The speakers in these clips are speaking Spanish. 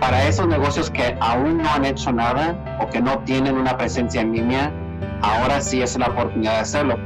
para esos negocios que aún no han hecho nada o que no tienen una presencia en línea, ahora sí es la oportunidad de hacerlo.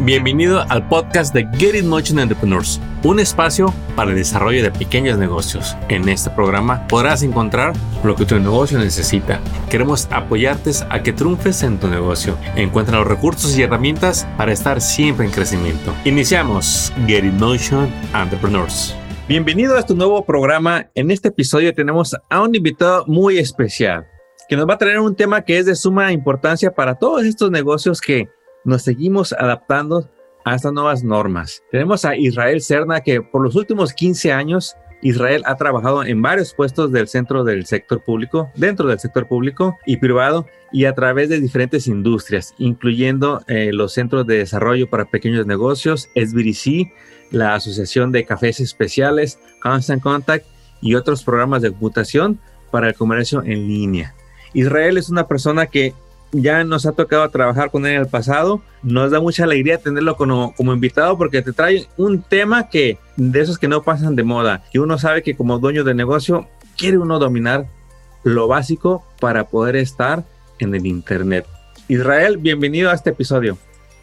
Bienvenido al podcast de Get It Motion Entrepreneurs, un espacio para el desarrollo de pequeños negocios. En este programa podrás encontrar lo que tu negocio necesita. Queremos apoyarte a que triunfes en tu negocio. Encuentra los recursos y herramientas para estar siempre en crecimiento. Iniciamos Get It Motion Entrepreneurs. Bienvenido a este nuevo programa. En este episodio tenemos a un invitado muy especial que nos va a traer un tema que es de suma importancia para todos estos negocios que nos seguimos adaptando a estas nuevas normas. Tenemos a Israel Cerna, que por los últimos 15 años, Israel ha trabajado en varios puestos del centro del sector público, dentro del sector público y privado, y a través de diferentes industrias, incluyendo eh, los centros de desarrollo para pequeños negocios, SBDC, la Asociación de Cafés Especiales, Constant Contact y otros programas de computación para el comercio en línea. Israel es una persona que ya nos ha tocado trabajar con él en el pasado. Nos da mucha alegría tenerlo como, como, invitado porque te trae un tema que de esos que no pasan de moda. Y uno sabe que como dueño de negocio quiere uno dominar lo básico para poder estar en el Internet. Israel, bienvenido a este episodio.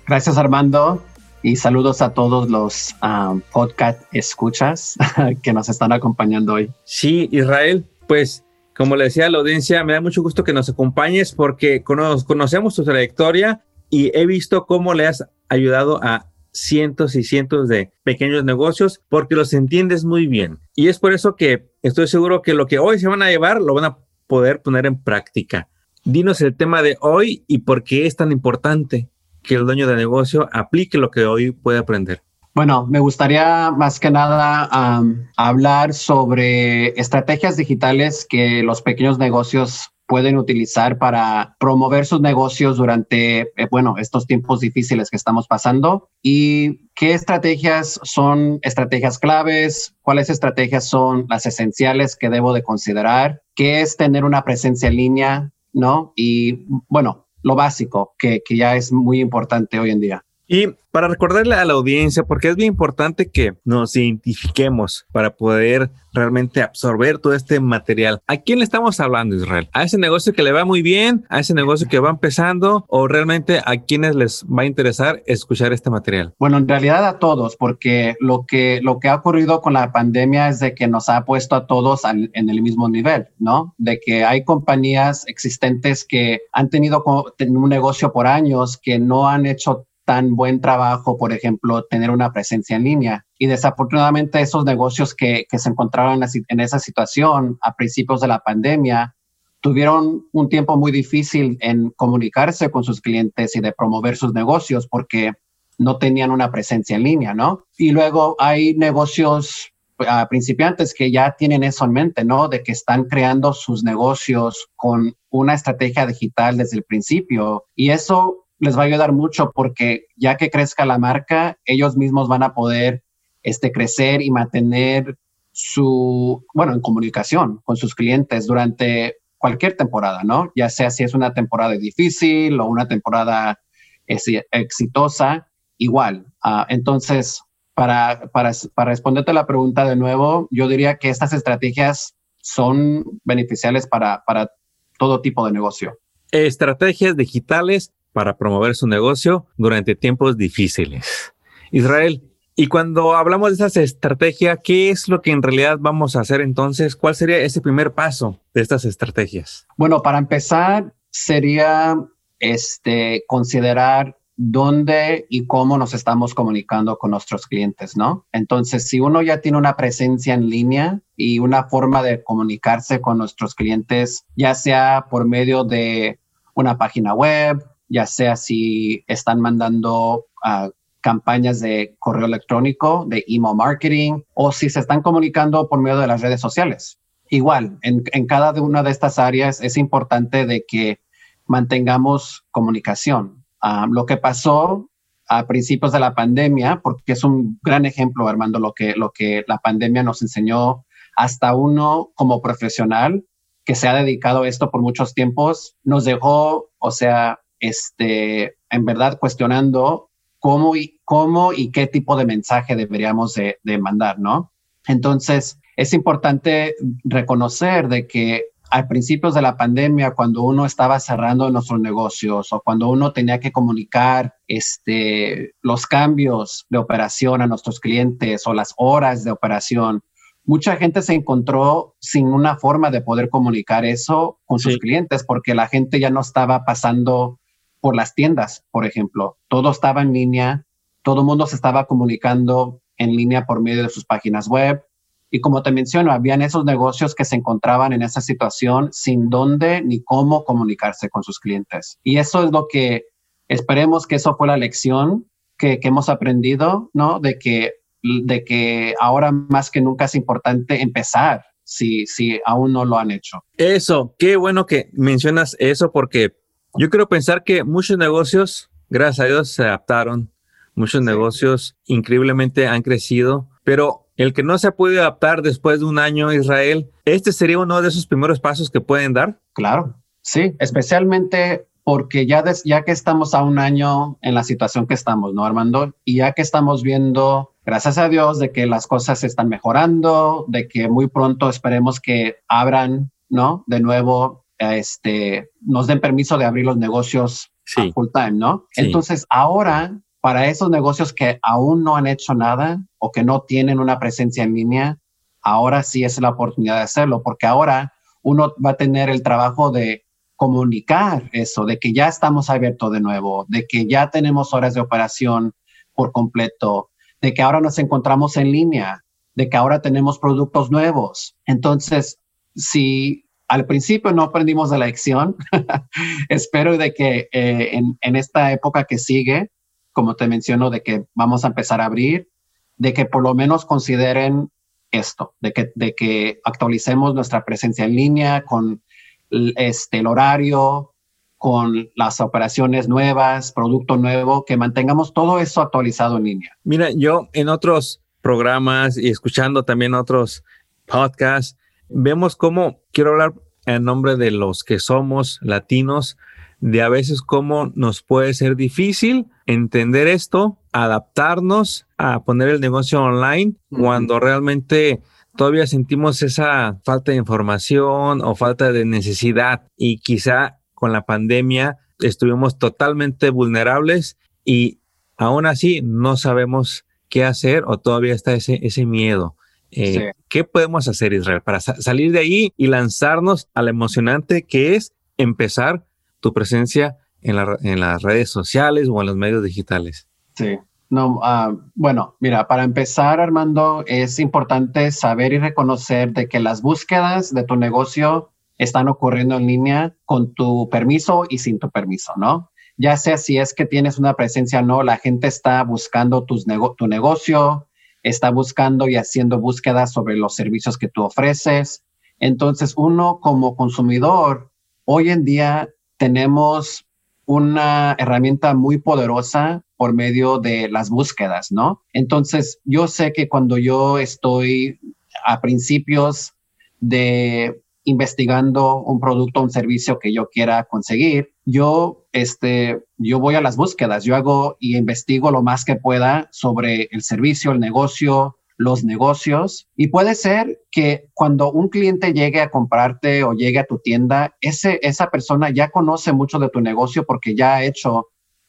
Gracias Armando y saludos a todos los um, podcast escuchas que nos están acompañando hoy. Sí, Israel, pues como le decía a la audiencia, me da mucho gusto que nos acompañes porque conocemos tu trayectoria y he visto cómo le has ayudado a cientos y cientos de pequeños negocios porque los entiendes muy bien. Y es por eso que estoy seguro que lo que hoy se van a llevar lo van a poder poner en práctica. Dinos el tema de hoy y por qué es tan importante que el dueño de negocio aplique lo que hoy puede aprender. Bueno, me gustaría más que nada hablar sobre estrategias digitales que los pequeños negocios pueden utilizar para promover sus negocios durante, eh, bueno, estos tiempos difíciles que estamos pasando y qué estrategias son estrategias claves, cuáles estrategias son las esenciales que debo de considerar, qué es tener una presencia en línea, ¿no? Y bueno, lo básico que, que ya es muy importante hoy en día. Y para recordarle a la audiencia, porque es bien importante que nos identifiquemos para poder realmente absorber todo este material. ¿A quién le estamos hablando, Israel? ¿A ese negocio que le va muy bien? ¿A ese negocio que va empezando? ¿O realmente a quienes les va a interesar escuchar este material? Bueno, en realidad a todos, porque lo que, lo que ha ocurrido con la pandemia es de que nos ha puesto a todos en el mismo nivel, ¿no? De que hay compañías existentes que han tenido un negocio por años que no han hecho tan buen trabajo, por ejemplo, tener una presencia en línea. Y desafortunadamente esos negocios que, se encontraron en esa situación a principios de la pandemia tuvieron un tiempo muy difícil en comunicarse con sus clientes y de promover sus negocios porque no tenían una presencia en línea, ¿no? Y luego hay negocios uh, principiantes que ya tienen eso en mente, ¿no? De que están creando sus negocios con una estrategia digital desde el principio. Y eso les va a ayudar mucho porque ya que crezca la marca, ellos mismos van a poder este, crecer y mantener su, bueno, en comunicación con sus clientes durante cualquier temporada, ¿no? Ya sea si es una temporada difícil o una temporada exitosa, igual. Ah, entonces, para, para, para responderte la pregunta de nuevo, yo diría que estas estrategias son beneficiales para, para todo tipo de negocio. Estrategias digitales para promover su negocio durante tiempos difíciles. Israel, y cuando hablamos de esas estrategias, ¿qué es lo que en realidad vamos a hacer entonces? ¿Cuál sería ese primer paso de estas estrategias? Bueno, para empezar, sería este, considerar dónde y cómo nos estamos comunicando con nuestros clientes, ¿no? Entonces, si uno ya tiene una presencia en línea y una forma de comunicarse con nuestros clientes, ya sea por medio de una página web, ya sea si están mandando ah, campañas de correo electrónico, de email marketing, o si se están comunicando por medio de las redes sociales. Igual, en, cada una de estas áreas es importante de que mantengamos comunicación. Ah, lo que pasó a principios de la pandemia, porque es un gran ejemplo, Armando, lo que, lo que la pandemia nos enseñó hasta uno como profesional que se ha dedicado a esto por muchos tiempos, nos dejó, o sea, este, en verdad cuestionando cómo y, cómo y qué tipo de mensaje deberíamos de, mandar, ¿no? Entonces, es importante reconocer de que a principios de la pandemia, cuando uno estaba cerrando nuestros negocios o cuando uno tenía que comunicar este, los cambios de operación a nuestros clientes o las horas de operación, mucha gente se encontró sin una forma de poder comunicar eso con sus clientes porque la gente ya no estaba pasando por las tiendas, por ejemplo. Todo estaba en línea, todo el mundo se estaba comunicando en línea por medio de sus páginas web, y como te menciono, habían esos negocios que se encontraban en esa situación sin dónde ni cómo comunicarse con sus clientes. Y eso es lo que esperemos que eso fue la lección que, hemos aprendido, ¿no? De que, de que ahora más que nunca es importante empezar si, si aún no lo han hecho. Eso, qué bueno que mencionas eso porque yo quiero pensar que muchos negocios, gracias a Dios, se adaptaron. Muchos negocios increíblemente han crecido, pero el que no se ha podido adaptar después de un año Israel, ¿este sería uno de esos primeros pasos que pueden dar? Claro, sí, especialmente porque ya, ya que estamos a un año en la situación que estamos, ¿no, Armando? Y ya que estamos viendo, gracias a Dios, de que las cosas se están mejorando, de que muy pronto esperemos que abran, ¿no? De nuevo, este, nos den permiso de abrir los negocios full time, ¿no? Entonces, ahora para esos negocios que aún no han hecho nada o que no tienen una presencia en línea, ahora sí es la oportunidad de hacerlo, porque ahora uno va a tener el trabajo de comunicar eso, de que ya estamos abiertos de nuevo, de que ya tenemos horas de operación por completo, de que ahora nos encontramos en línea, de que ahora tenemos productos nuevos. Entonces, si al principio no aprendimos de la lección, espero de que eh, en, en, esta época que sigue como te menciono, de que vamos a empezar a abrir, de que por lo menos consideren esto, de que, de que actualicemos nuestra presencia en línea con este, el horario, con las operaciones nuevas, producto nuevo, que mantengamos todo eso actualizado en línea. Mira, yo en otros programas y escuchando también otros podcasts, vemos cómo, quiero hablar en nombre de los que somos latinos, de a veces cómo nos puede ser difícil entender esto, adaptarnos a poner el negocio online cuando realmente todavía sentimos esa falta de información o falta de necesidad y quizá con la pandemia estuvimos totalmente vulnerables y aún así no sabemos qué hacer o todavía está ese, ese miedo. Eh, ¿Qué podemos hacer, Israel, para salir de ahí y lanzarnos a lo emocionante que es empezar tu presencia en, en las redes sociales o en los medios digitales? Sí. No, ah, bueno, mira, para empezar, Armando, es importante saber y reconocer de que las búsquedas de tu negocio están ocurriendo en línea con tu permiso y sin tu permiso, ¿no? Ya sea si es que tienes una presencia o no, la gente está buscando tus tu negocio, está buscando y haciendo búsquedas sobre los servicios que tú ofreces. Entonces, uno como consumidor, hoy en día tenemos una herramienta muy poderosa por medio de las búsquedas, ¿no? Entonces, yo sé que cuando yo estoy a principios de investigando un producto o un servicio que yo quiera conseguir, yo, este, yo voy a las búsquedas, yo hago y investigo lo más que pueda sobre el servicio, el negocio, los negocios. Y puede ser que cuando un cliente llegue a comprarte o llegue a tu tienda, ese, esa persona ya conoce mucho de tu negocio porque ya ha hecho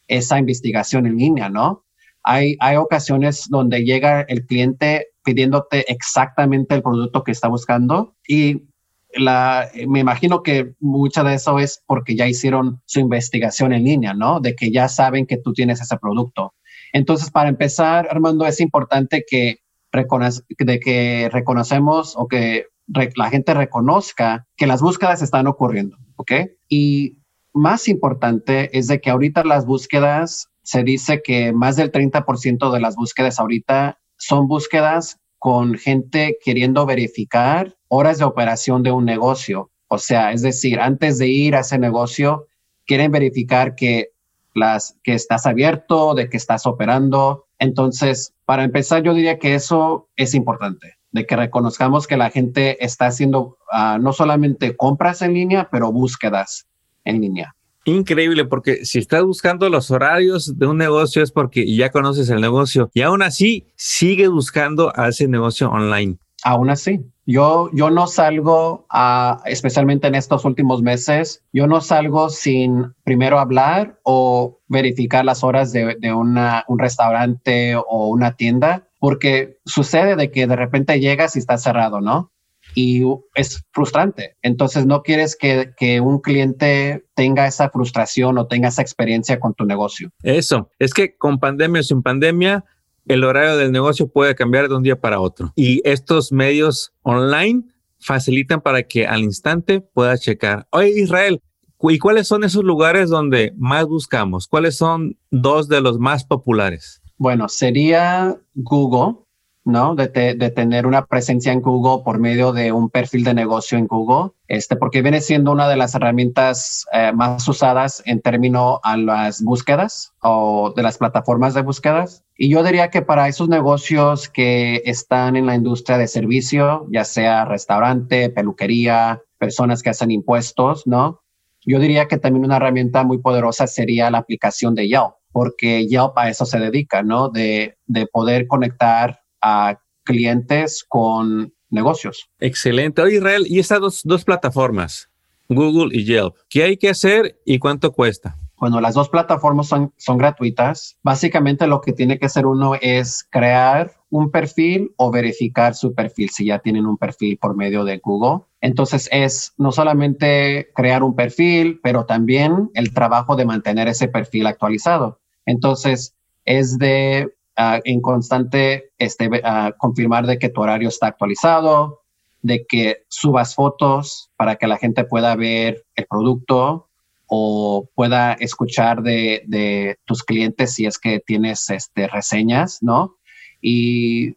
esa investigación en línea, ¿no? Hay, hay ocasiones donde llega el cliente pidiéndote exactamente el producto que está buscando y me imagino que mucha de eso es porque ya hicieron su investigación en línea, ¿no? De que ya saben que tú tienes ese producto. Entonces, para empezar, Armando, es importante que de que reconocemos o que la gente reconozca que las búsquedas están ocurriendo, ¿ok? Y más importante es de que ahorita las búsquedas, se dice que más del 30% de las búsquedas ahorita son búsquedas con gente queriendo verificar horas de operación de un negocio. O sea, es decir, antes de ir a ese negocio, quieren verificar que, las, que estás abierto, de que estás operando, entonces, para empezar, yo diría que eso es importante, de que reconozcamos que la gente está haciendo ah, no solamente compras en línea, pero búsquedas en línea. Increíble, porque si estás buscando los horarios de un negocio es porque ya conoces el negocio y aún así sigue buscando a ese negocio online. Aún así, yo, yo no salgo, especialmente en estos últimos meses, yo no salgo sin primero hablar o verificar las horas de, de un restaurante o una tienda, porque sucede de que de repente llegas y está cerrado, ¿no? y es frustrante. Entonces no quieres que, que, un cliente tenga esa frustración o tenga esa experiencia con tu negocio. Eso, es que con pandemia o sin pandemia, el horario del negocio puede cambiar de un día para otro. Y estos medios online facilitan para que al instante pueda checar. Oye, Israel, ¿y cuáles son esos lugares donde más buscamos? ¿Cuáles son dos de los más populares? Bueno, sería Google, ¿no? De, tener una presencia en Google por medio de un perfil de negocio en Google, este, porque viene siendo una de las herramientas eh, más usadas en términos a las búsquedas o de las plataformas de búsquedas. Y yo diría que para esos negocios que están en la industria de servicio, ya sea restaurante, peluquería, personas que hacen impuestos, ¿no? Yo diría que también una herramienta muy poderosa sería la aplicación de Yelp, porque Yelp a eso se dedica, ¿no? De, de poder conectar a clientes con negocios. Excelente. Oye, Israel, y estas dos, dos plataformas, Google y Yelp, ¿qué hay que hacer y cuánto cuesta? Bueno, las dos plataformas son, son gratuitas. Básicamente lo que tiene que hacer uno es crear un perfil o verificar su perfil si ya tienen un perfil por medio de Google. Entonces es no solamente crear un perfil, pero también el trabajo de mantener ese perfil actualizado. Entonces es de en constante este, confirmar de que tu horario está actualizado, de que subas fotos para que la gente pueda ver el producto o pueda escuchar de, tus clientes si es que tienes este, reseñas, ¿no? Y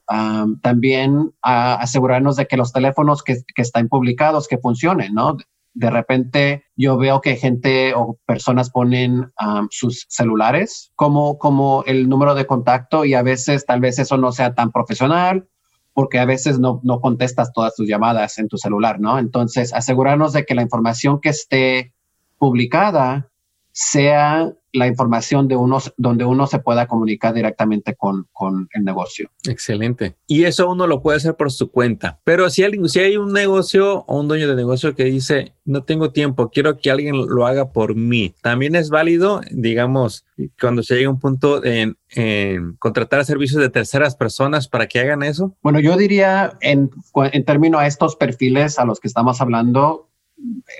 también asegurarnos de que los teléfonos que, que están publicados, que funcionen, ¿no? De repente yo veo que gente o personas ponen sus celulares como, como el número de contacto y a veces tal vez eso no sea tan profesional porque a veces no, no contestas todas tus llamadas en tu celular, ¿no? Entonces, asegurarnos de que la información que esté publicada sea la información de unos donde uno se pueda comunicar directamente con, con, el negocio. Excelente. Y eso uno lo puede hacer por su cuenta. Pero si, alguien, si hay un negocio o un dueño de negocio que dice, no tengo tiempo, quiero que alguien lo haga por mí, también es válido, digamos, cuando se llegue a un punto en, en, contratar servicios de terceras personas para que hagan eso? Bueno, yo diría en, en términos a estos perfiles a los que estamos hablando,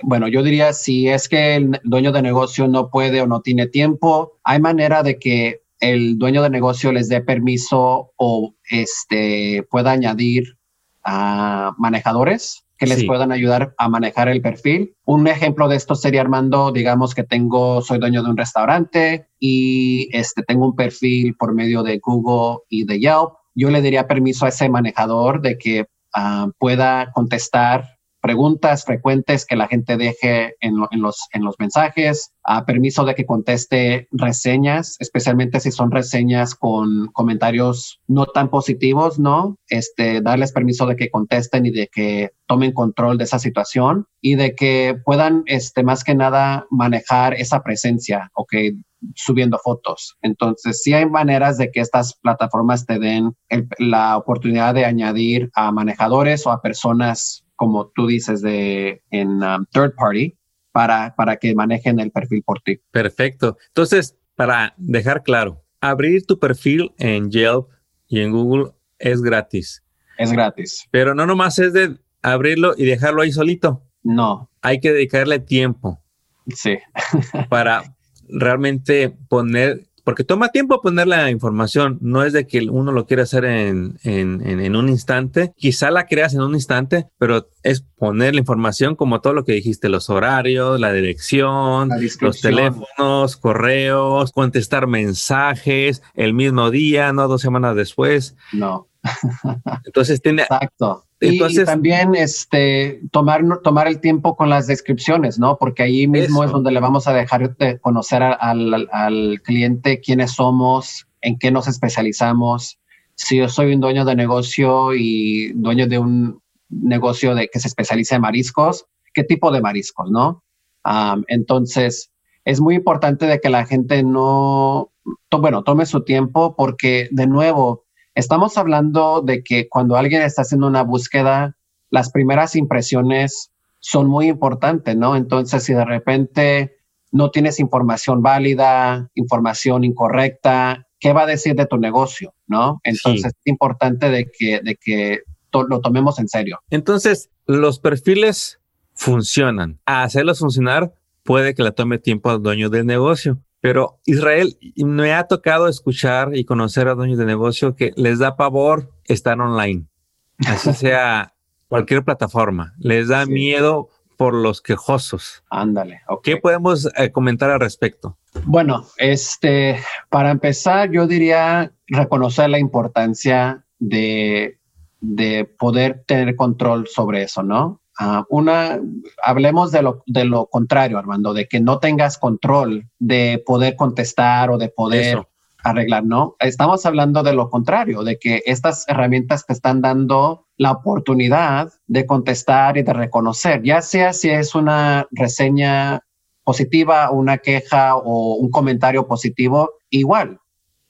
bueno, yo diría si es que el dueño de negocio no puede o no tiene tiempo, hay manera de que el dueño de negocio les dé permiso o este pueda añadir a manejadores que les puedan ayudar a manejar el perfil. Un ejemplo de esto sería Armando, digamos que tengo, soy dueño de un restaurante y este, tengo un perfil por medio de Google y de Yelp. Yo le daría permiso a ese manejador de que ah, pueda contestar preguntas frecuentes que la gente deje en, los, en los mensajes, a permiso de que conteste reseñas, especialmente si son reseñas con comentarios no tan positivos, ¿no? Este, darles permiso de que contesten y de que tomen control de esa situación y de que puedan, este, más que nada, manejar esa presencia, o que subiendo fotos. Entonces, sí hay maneras de que estas plataformas te den la oportunidad de añadir a manejadores o a personas como tú dices, de en um, third party para, para que manejen el perfil por ti. Perfecto. Entonces, para dejar claro, abrir tu perfil en Yelp y en Google es gratis. Es gratis. Pero no nomás es de abrirlo y dejarlo ahí solito. No. Hay que dedicarle tiempo. Sí. para realmente poner porque toma tiempo poner la información, no es de que uno lo quiera hacer en, en, un instante, quizá la creas en un instante, pero es poner la información como todo lo que dijiste, los horarios, la dirección, los teléfonos, correos, contestar mensajes el mismo día, no dos semanas después. No. Entonces tiene... Exacto. Entonces, y también este, tomar, tomar el tiempo con las descripciones, ¿no? Porque ahí mismo es donde le vamos a dejar de conocer al, al, cliente quiénes somos, en qué nos especializamos. Si yo soy un dueño de negocio y dueño de un negocio de, que se especializa en mariscos, ¿qué tipo de mariscos, no? entonces, es muy importante de que la gente no, bueno, tome su tiempo porque, de nuevo, estamos hablando de que cuando alguien está haciendo una búsqueda, las primeras impresiones son muy importantes, ¿no? Entonces, si de repente no tienes información válida, información incorrecta, ¿qué va a decir de tu negocio? ¿No? Entonces es importante de que, de que lo tomemos en serio. Entonces, los perfiles funcionan. A hacerlos funcionar puede que le tome tiempo al dueño del negocio. Pero Israel, me ha tocado escuchar y conocer a dueños de negocio que les da pavor estar online, así sea cualquier plataforma. Les da miedo por los quejosos. Ándale. ¿Qué podemos eh, comentar al respecto? Bueno, este, para empezar, yo diría reconocer la importancia de, de poder tener control sobre eso, ¿no? Ah, una, hablemos de lo, de lo contrario, Armando, de que no tengas control de poder contestar o de poder arreglar, ¿no? Estamos hablando de lo contrario, de que estas herramientas te están dando la oportunidad de contestar y de reconocer, ya sea si es una reseña positiva, una queja o un comentario positivo, igual.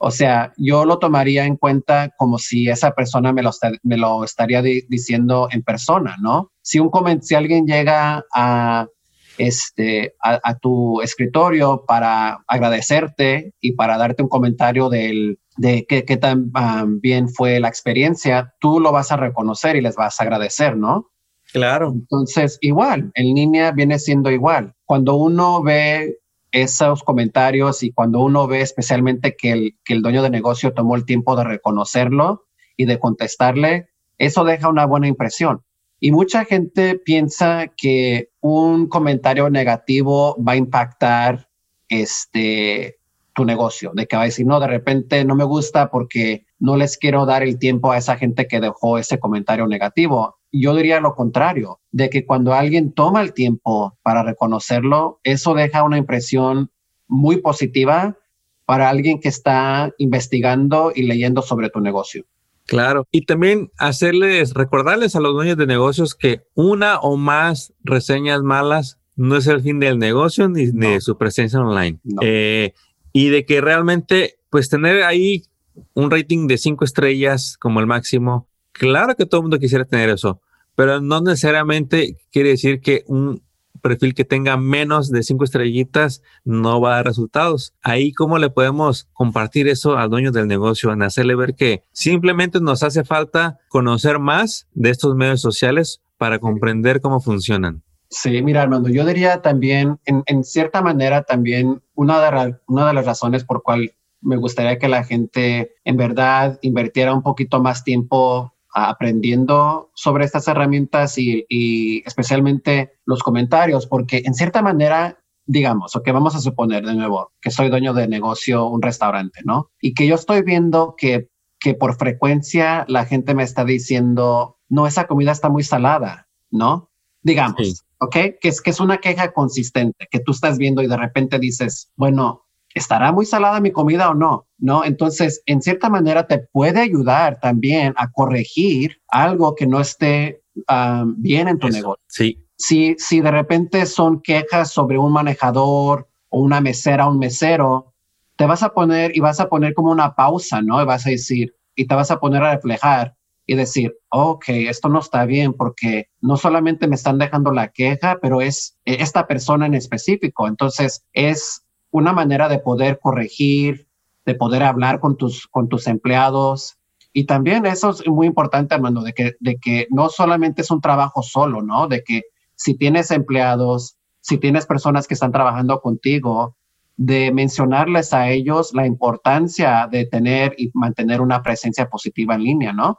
O sea, yo lo tomaría en cuenta como si esa persona me lo, me lo estaría diciendo en persona, ¿no? Si, un si alguien llega a, este, a, tu escritorio para agradecerte y para darte un comentario del, de qué, qué tan ah, bien fue la experiencia, tú lo vas a reconocer y les vas a agradecer, ¿no? Claro. Entonces, igual, en línea viene siendo igual. Cuando uno ve esos comentarios y cuando uno ve especialmente que el, que el dueño de negocio tomó el tiempo de reconocerlo y de contestarle, eso deja una buena impresión. Y mucha gente piensa que un comentario negativo va a impactar este, tu negocio, de que va a decir, no, de repente no me gusta porque no les quiero dar el tiempo a esa gente que dejó ese comentario negativo. Yo diría lo contrario, de que cuando alguien toma el tiempo para reconocerlo, eso deja una impresión muy positiva para alguien que está investigando y leyendo sobre tu negocio. Claro. Y también hacerles, recordarles a los dueños de negocios que una o más reseñas malas no es el fin del negocio ni de su presencia online. Eh, y de que realmente, pues tener ahí un rating de cinco estrellas como el máximo, claro que todo el mundo quisiera tener eso, pero no necesariamente quiere decir que un perfil que tenga menos de cinco estrellitas no va a dar resultados. Ahí cómo le podemos compartir eso al dueño del negocio, en hacerle ver que simplemente nos hace falta conocer más de estos medios sociales para comprender cómo funcionan. Sí, mira, Armando, yo diría también, en, cierta manera, también una de, las razones por cual me gustaría que la gente en verdad invirtiera un poquito más tiempo aprendiendo sobre estas herramientas y, especialmente los comentarios, porque en cierta manera, digamos, o que vamos a suponer de nuevo que soy dueño de negocio, un restaurante, ¿no? Y que yo estoy viendo que, que por frecuencia la gente me está diciendo, no, esa comida está muy salada, ¿no? Digamos, ¿ok? Que es, que es una queja consistente, que tú estás viendo y de repente dices, bueno, ¿estará muy salada mi comida o no? ¿No? Entonces, en cierta manera te puede ayudar también a corregir algo que no esté ah, bien en tu negocio. Sí. Si, si de repente son quejas sobre un manejador o una mesera o un mesero, te vas a poner y vas a poner como una pausa, ¿no? Y vas a decir, y te vas a poner a reflejar y decir, ok, esto no está bien porque no solamente me están dejando la queja, pero es esta persona en específico. Entonces, es una manera de poder corregir, de poder hablar con tus, con tus empleados. Y también eso es muy importante, Armando, de que, de que no solamente es un trabajo solo, ¿no? De que si tienes empleados, si tienes personas que están trabajando contigo, de mencionarles a ellos la importancia de tener y mantener una presencia positiva en línea, ¿no?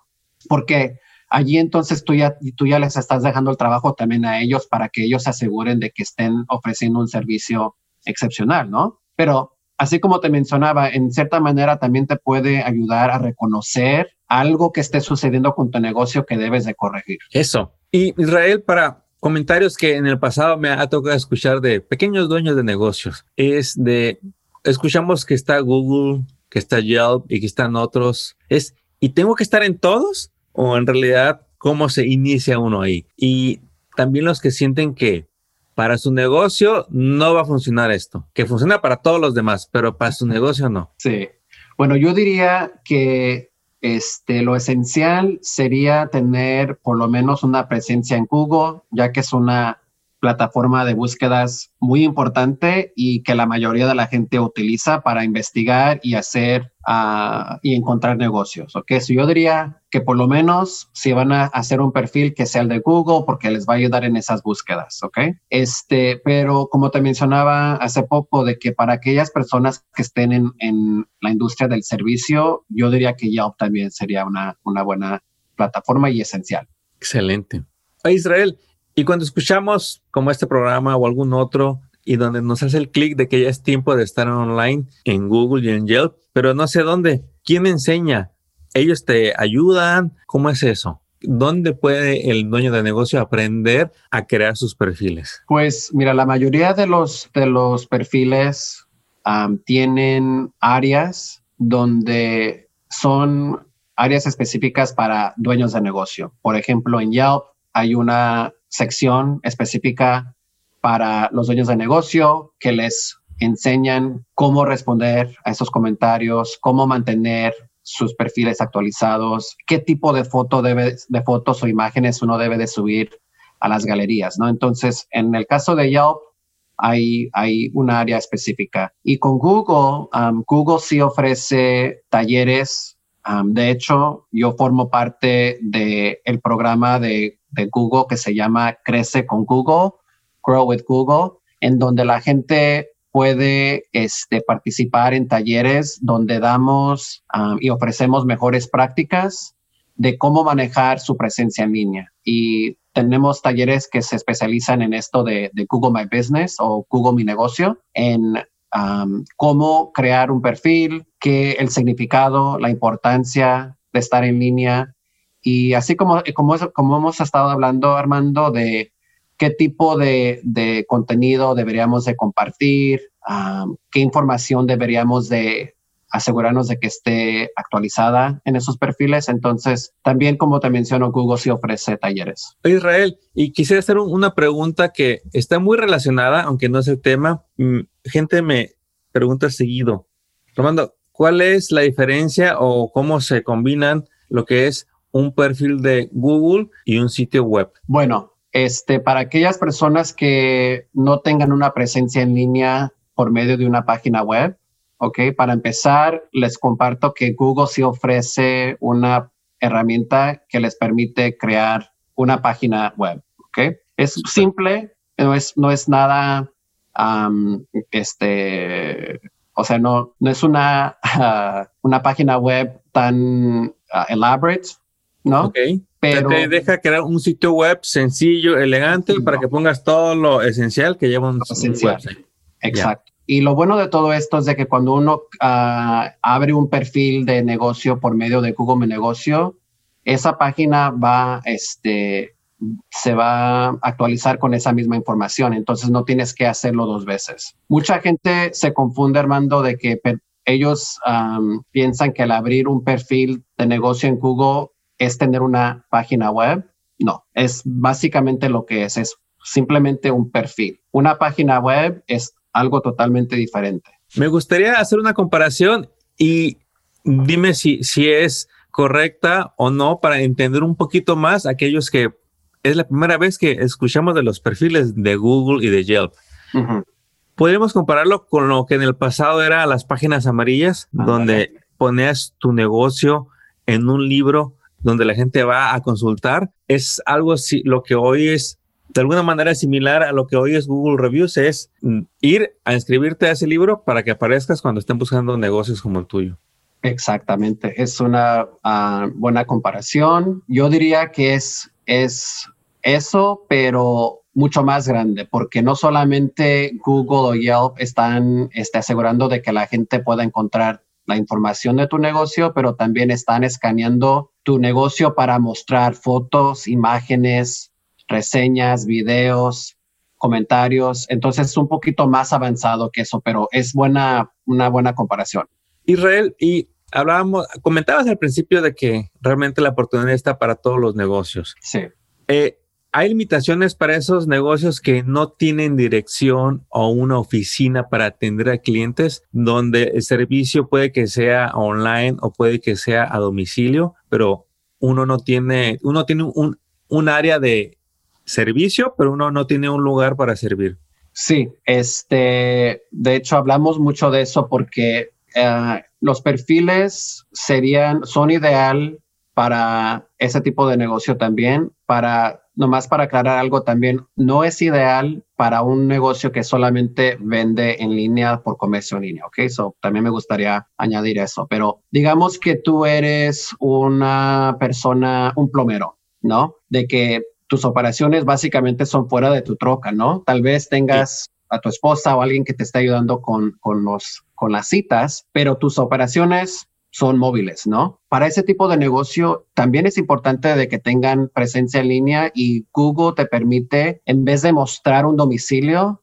Porque allí entonces tú ya, tú ya les estás dejando el trabajo también a ellos para que ellos se aseguren de que estén ofreciendo un servicio excepcional, ¿no? Pero así como te mencionaba, en cierta manera también te puede ayudar a reconocer algo que esté sucediendo con tu negocio que debes de corregir. Eso. Y Israel, para comentarios que en el pasado me ha tocado escuchar de pequeños dueños de negocios, es de, escuchamos que está Google, que está Yelp y que están otros, es, ¿y tengo que estar en todos? ¿O en realidad cómo se inicia uno ahí? Y también los que sienten que para su negocio no va a funcionar esto, que funciona para todos los demás, pero para su negocio no. Sí. Bueno, yo diría que este, lo esencial sería tener por lo menos una presencia en Google, ya que es una plataforma de búsquedas muy importante y que la mayoría de la gente utiliza para investigar y hacer uh, y encontrar negocios. Ok, so yo diría que por lo menos si van a hacer un perfil que sea el de Google porque les va a ayudar en esas búsquedas. Ok, este, pero como te mencionaba hace poco de que para aquellas personas que estén en, la industria del servicio, yo diría que Yelp también sería una, una buena plataforma y esencial. Excelente. Israel, y cuando escuchamos como este programa o algún otro y donde nos hace el clic de que ya es tiempo de estar online en Google y en Yelp, pero no sé dónde, ¿quién enseña? ¿Ellos te ayudan? ¿Cómo es eso? ¿Dónde puede el dueño de negocio aprender a crear sus perfiles? Pues mira, la mayoría de los, de los perfiles tienen áreas donde son áreas específicas para dueños de negocio. Por ejemplo, en Yelp hay una sección específica para los dueños de negocio que les enseñan cómo responder a esos comentarios, cómo mantener sus perfiles actualizados, qué tipo de foto debe, de fotos o imágenes uno debe de subir a las galerías, ¿no? Entonces, en el caso de Yelp, hay, hay una área específica. Y con Google, um, Google sí ofrece talleres. Um, de hecho, yo formo parte del el programa de de Google que se llama Crece con Google, Grow with Google, en donde la gente puede este, participar en talleres donde damos um, y ofrecemos mejores prácticas de cómo manejar su presencia en línea. Y tenemos talleres que se especializan en esto de, Google My Business o Google Mi Negocio, en cómo crear un perfil, qué el significado, la importancia de estar en línea, y así como, como, como hemos estado hablando, Armando, de qué tipo de, contenido deberíamos de compartir, qué información deberíamos de asegurarnos de que esté actualizada en esos perfiles. Entonces, también como te menciono, Google sí ofrece talleres. Israel, y quisiera hacer una pregunta que está muy relacionada, aunque no es el tema. Mm, gente me pregunta seguido, Armando, ¿cuál es la diferencia o cómo se combinan lo que es un perfil de Google y un sitio web? Bueno, este, para aquellas personas que no tengan una presencia en línea por medio de una página web, ok, para empezar, les comparto que Google sí ofrece una herramienta que les permite crear una página web, ok. Es simple, no es, no es nada, este, o sea, no, no es una, una página web tan uh, elaborate, ¿no? Ok. Pero te deja crear un sitio web sencillo, elegante, para que pongas todo lo esencial que lleva un, website. Exacto. Y lo bueno de todo esto es de que cuando uno ah, abre un perfil de negocio por medio de Google Mi Negocio, esa página va, este, se va a actualizar con esa misma información. Entonces no tienes que hacerlo dos veces. Mucha gente se confunde, Armando, de que ellos piensan que al abrir un perfil de negocio en Google es tener una página web. No, es básicamente lo que es, es simplemente un perfil. Una página web es algo totalmente diferente. Me gustaría hacer una comparación y dime si, si es correcta o no para entender un poquito más aquellos que es la primera vez que escuchamos de los perfiles de Google y de Yelp. Podríamos compararlo con lo que en el pasado era las páginas amarillas, donde ponías tu negocio en un libro donde la gente va a consultar, es algo así, lo que hoy es de alguna manera similar a lo que hoy es Google Reviews, es mm, ir a inscribirte a ese libro para que aparezcas cuando estén buscando negocios como el tuyo. Exactamente, es una ah, buena comparación. Yo diría que es, es eso, pero mucho más grande, porque no solamente Google o Yelp están este, asegurando de que la gente pueda encontrar la información de tu negocio, pero también están escaneando tu negocio para mostrar fotos, imágenes, reseñas, videos, comentarios. Entonces es un poquito más avanzado que eso, pero es buena, una buena comparación. Israel, y hablábamos, comentabas al principio de que realmente la oportunidad está para todos los negocios. Sí. Eh, hay limitaciones para esos negocios que no tienen dirección o una oficina para atender a clientes, donde el servicio puede que sea online o puede que sea a domicilio, pero uno no tiene, uno tiene un, un área de servicio, pero uno no tiene un lugar para servir. Sí, este, de hecho hablamos mucho de eso porque eh, los perfiles serían, son ideal para ese tipo de negocio también, para, nomás para aclarar algo también, no es ideal para un negocio que solamente vende en línea por comercio en línea, ¿ok? So, también me gustaría añadir eso, pero digamos que tú eres una persona, un plomero, ¿no? De que tus operaciones básicamente son fuera de tu troca, ¿no? Tal vez tengas a tu esposa o alguien que te esté ayudando con, con, los, con las citas, pero tus operaciones son móviles, ¿no? Para ese tipo de negocio también es importante de que tengan presencia en línea y Google te permite, en vez de mostrar un domicilio,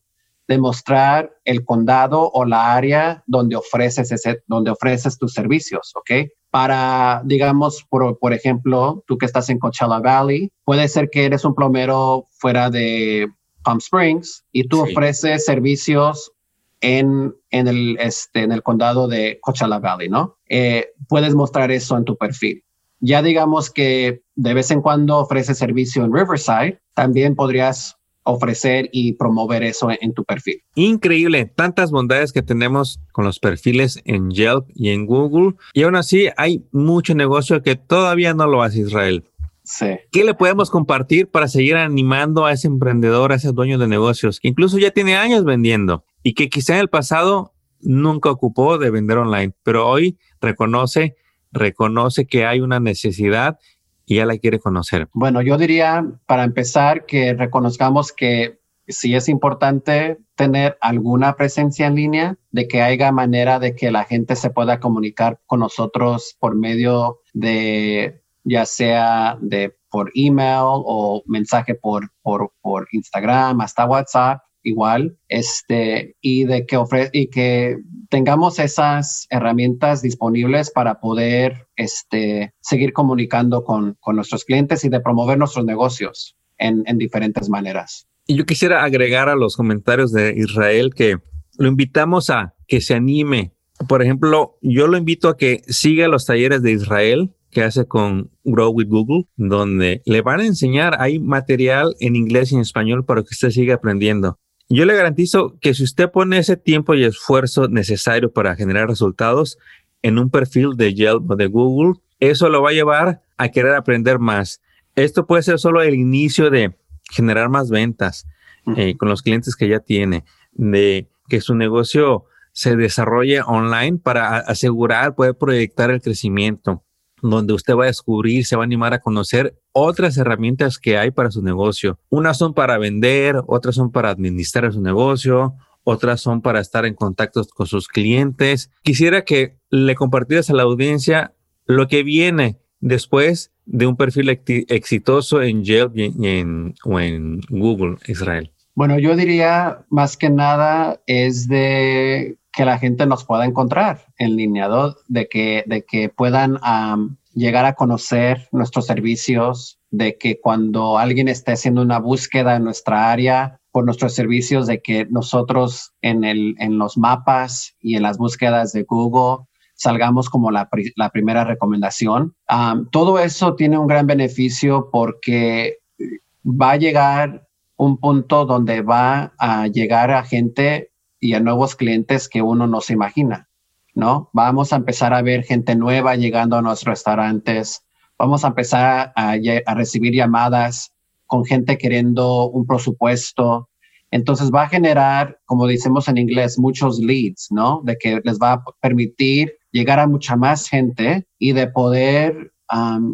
demostrar el condado o la área donde ofreces ese, donde ofreces tus servicios, ¿ok? Para, digamos, por, por ejemplo, tú que estás en Coachella Valley, puede ser que eres un plomero fuera de Palm Springs y tú ofreces servicios en, en, el, este, en el condado de Coachella Valley, ¿no? Eh, puedes mostrar eso en tu perfil. Ya digamos que de vez en cuando ofreces servicio en Riverside, también podrías ofrecer y promover eso en, tu perfil. Increíble, tantas bondades que tenemos con los perfiles en Yelp y en Google. Y aún así hay mucho negocio que todavía no lo hace Israel. ¿Qué le podemos compartir para seguir animando a ese emprendedor, a ese dueño de negocios, que incluso ya tiene años vendiendo y que quizá en el pasado nunca ocupó de vender online, pero hoy reconoce, reconoce que hay una necesidad y ya la quiere conocer? Bueno, yo diría para empezar que reconozcamos que sí es importante tener alguna presencia en línea, de que haya manera de que la gente se pueda comunicar con nosotros por medio de ya sea de por email o mensaje por, por, por Instagram, hasta WhatsApp, igual, este, y de que y que tengamos esas herramientas disponibles para poder este, seguir comunicando con, con nuestros clientes y de promover nuestros negocios en, en diferentes maneras. Y yo quisiera agregar a los comentarios de Israel que lo invitamos a que se anime. Por ejemplo, yo lo invito a que siga los talleres de Israel que hace con Grow with Google, donde le van a enseñar, hay material en inglés y en español para que usted siga aprendiendo. Yo le garantizo que si usted pone ese tiempo y esfuerzo necesario para generar resultados en un perfil de Yelp o de Google, eso lo va a llevar a querer aprender más. Esto puede ser solo el inicio de generar más ventas eh, con los clientes que ya tiene, de que su negocio se desarrolle online para asegurar, poder proyectar el crecimiento donde usted va a descubrir, se va a animar a conocer otras herramientas que hay para su negocio. Unas son para vender, otras son para administrar su negocio, otras son para estar en contacto con sus clientes. Quisiera que le compartieras a la audiencia lo que viene después de un perfil exitoso en Yelp en, o en Google, Israel. Bueno, yo diría más que nada es de que la gente nos pueda encontrar en línea, de que, de que puedan llegar a conocer nuestros servicios, de que cuando alguien esté haciendo una búsqueda en nuestra área por nuestros servicios, de que nosotros en, el, en los mapas y en las búsquedas de Google salgamos como la, la primera recomendación. todo eso tiene un gran beneficio porque va a llegar un punto donde va a llegar a gente y a nuevos clientes que uno no se imagina, ¿no? Vamos a empezar a ver gente nueva llegando a nuestros restaurantes, vamos a empezar a, recibir llamadas con gente queriendo un presupuesto. Entonces va a generar, como decimos en inglés, muchos leads, ¿no? De que les va a permitir llegar a mucha más gente y de poder,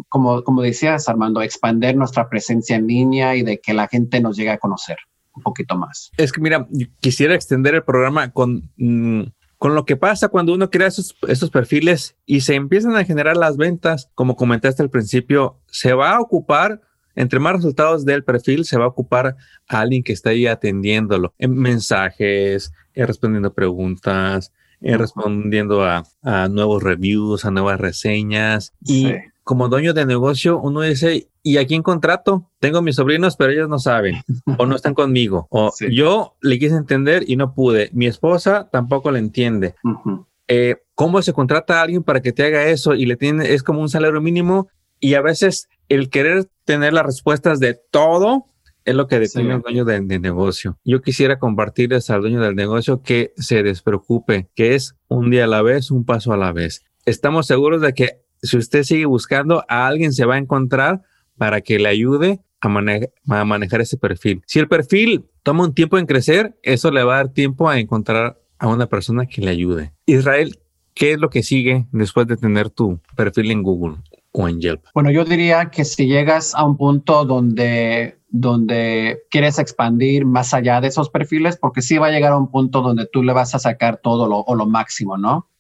como, como decías, Armando, expander nuestra presencia en línea y de que la gente nos llegue a conocer un poquito más. Es que mira, quisiera extender el programa con, mm, con lo que pasa cuando uno crea esos, esos perfiles y se empiezan a generar las ventas, como comentaste al principio, se va a ocupar entre más resultados del perfil, se va a ocupar a alguien que está ahí atendiéndolo en mensajes, respondiendo preguntas, respondiendo a, nuevos reviews, a nuevas reseñas. Y como dueño de negocio, uno dice, ¿y a quién contrato? Tengo mis sobrinos, pero ellos no saben o no están conmigo. O yo le quise entender y no pude. Mi esposa tampoco le entiende. Eh, ¿Cómo se contrata a alguien para que te haga eso y le tiene, es como un salario mínimo? Y a veces el querer tener las respuestas de todo es lo que detiene al dueño de, negocio. Yo quisiera compartirles al dueño del negocio que se despreocupe, que es un día a la vez, un paso a la vez. Estamos seguros de que si usted sigue buscando, a alguien se va a encontrar para que le ayude a, a manejar ese perfil. Si el perfil toma un tiempo en crecer, eso le va a dar tiempo a encontrar a una persona que le ayude. Israel, ¿qué es lo que sigue después de tener tu perfil en Google o en Yelp? Bueno, yo diría que si llegas a un punto donde donde quieres expandir más allá de esos perfiles, porque sí va a llegar a un punto donde tú le vas a sacar todo lo, o lo máximo, ¿no?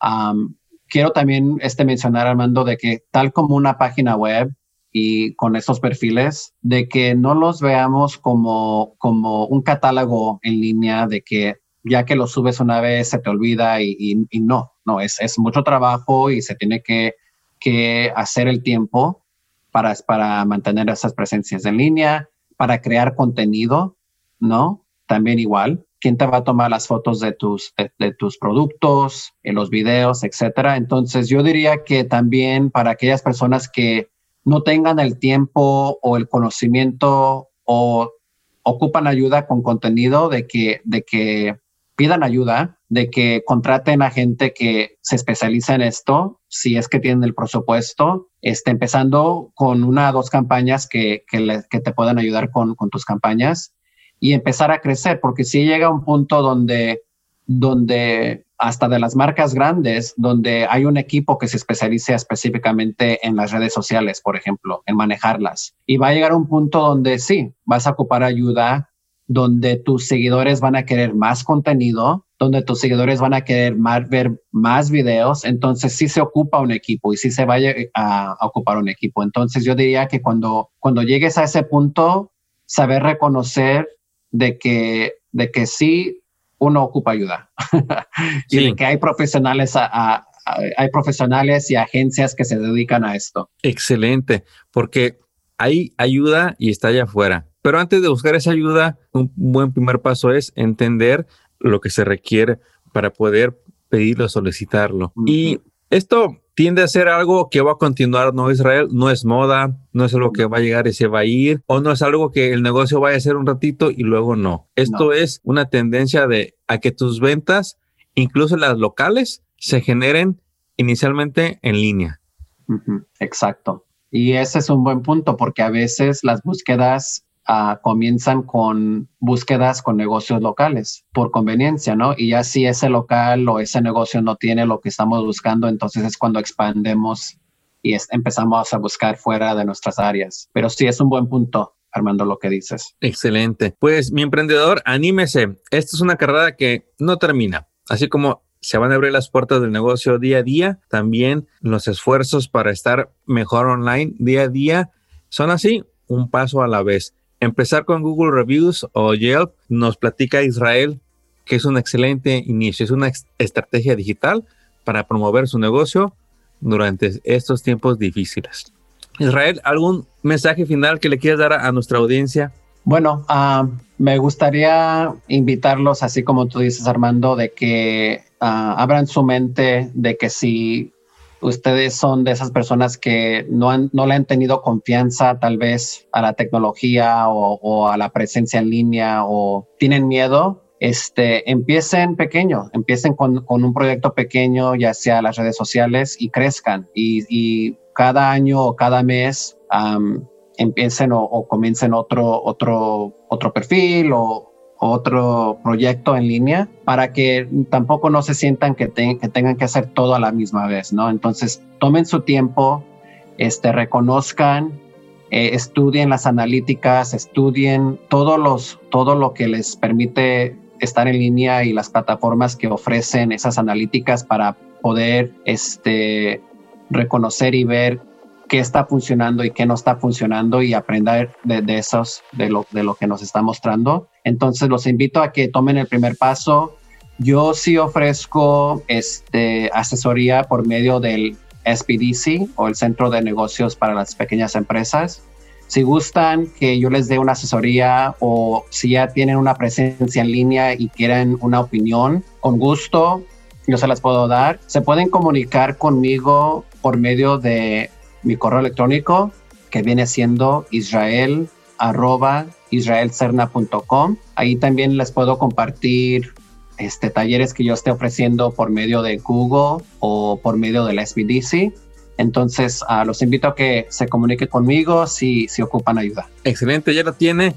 Quiero también este, mencionar, Armando, de que tal como una página web y con esos perfiles, de que no los veamos como, como un catálogo en línea, de que ya que lo subes una vez se te olvida y, y, no, no, es, es, mucho trabajo y se tiene que, que hacer el tiempo para, para mantener esas presencias en línea para crear contenido, ¿no? También igual. ¿Quién te va a tomar las fotos de tus, de, tus productos, en los videos, etcétera? Entonces, yo diría que también para aquellas personas que no tengan el tiempo o el conocimiento o ocupan ayuda con contenido, de que, de que pidan ayuda, de que contraten a gente que se especializa en esto, si es que tienen el presupuesto, este, empezando con una o dos campañas que, que, te puedan ayudar con, con, tus campañas y empezar a crecer, porque si llega un punto donde, donde hasta de las marcas grandes, donde hay un equipo que se especialice específicamente en las redes sociales, por ejemplo, en manejarlas. Y va a llegar un punto donde sí, vas a ocupar ayuda donde tus seguidores van a querer más contenido, donde tus seguidores van a querer ver más videos, entonces sí se ocupa un equipo y sí se vaya a, ocupar un equipo. Entonces yo diría que cuando, cuando llegues a ese punto, saber reconocer de que, de que sí uno ocupa ayuda y de que hay profesionales hay profesionales y agencias que se dedican a esto. Excelente, porque hay ayuda y está allá afuera. Pero antes de buscar esa ayuda, un buen primer paso es entender lo que se requiere para poder pedirlo, solicitarlo. Y esto tiende a ser algo que va a continuar, ¿no, Israel? No es moda, no es algo que va a llegar y se va a ir, o no es algo que el negocio vaya a hacer un ratito y luego no. Esto es una tendencia de a que tus ventas, incluso las locales, se generen inicialmente en línea. Exacto. Y ese es un buen punto porque a veces las búsquedas Ah, comienzan con búsquedas con negocios locales por conveniencia, ¿no? Y ya si ese local o ese negocio no tiene lo que estamos buscando, entonces es cuando expandemos y empezamos a buscar fuera de nuestras áreas. Pero sí es un buen punto. Armando, lo que dices. Excelente. Pues mi emprendedor, anímese. Esta es una carrera que no termina. Así como se van a abrir las puertas del negocio día a día, también los esfuerzos para estar mejor online día a día son así, un paso a la vez. Empezar con Google Reviews o Yelp nos platica Israel que es un excelente inicio, es una estrategia digital para promover su negocio durante estos tiempos difíciles. Israel, ¿algún mensaje final que le quieras dar a, nuestra audiencia? Bueno, ah, me gustaría invitarlos, así como tú dices, Armando, de que ah, abran su mente, de que si ustedes son de esas personas que no, han, no le han tenido confianza tal vez a la tecnología o, a la presencia en línea o tienen miedo, este, empiecen pequeño, empiecen con, un proyecto pequeño, ya sea las redes sociales, y crezcan. Y, cada año o cada mes empiecen o, o, comiencen otro, otro, otro perfil o, otro proyecto en línea para que tampoco no se sientan que, tengan que hacer todo a la misma vez, ¿no? Entonces, tomen su tiempo, este, reconozcan, eh, estudien las analíticas, estudien todos los, todo lo que les permite estar en línea y las plataformas que ofrecen esas analíticas para poder este, reconocer y ver qué está funcionando y qué no está funcionando y aprender de, esos, de lo, de lo que nos está mostrando. Entonces los invito a que tomen el primer paso. Yo sí ofrezco este, asesoría por medio del, SBDC o el Centro de Negocios para las Pequeñas Empresas. Si gustan que yo les dé una asesoría o si ya tienen una presencia en línea y quieren una opinión, con gusto yo se las puedo dar. Se pueden comunicar conmigo por medio de mi correo electrónico que viene siendo israel israelcerna.com. Ahí también les puedo compartir este, talleres que yo esté ofreciendo por medio de Google o por medio de la SBDC. Entonces, uh, los invito a que se comunique conmigo si, si ocupan ayuda. Excelente, ya lo tiene.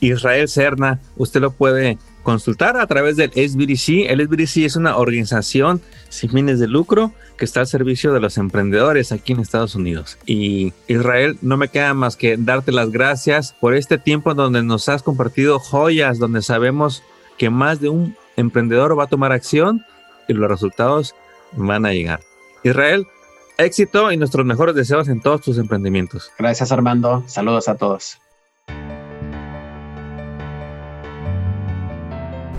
Israel Cerna, usted lo puede consultar a través del SBDC. El SBDC es una organización sin fines de lucro que está al servicio de los emprendedores aquí en Estados Unidos. Y Israel, no me queda más que darte las gracias por este tiempo donde nos has compartido joyas, donde sabemos que más de un emprendedor va a tomar acción y los resultados van a llegar. Israel, éxito y nuestros mejores deseos en todos tus emprendimientos. Gracias Armando, saludos a todos.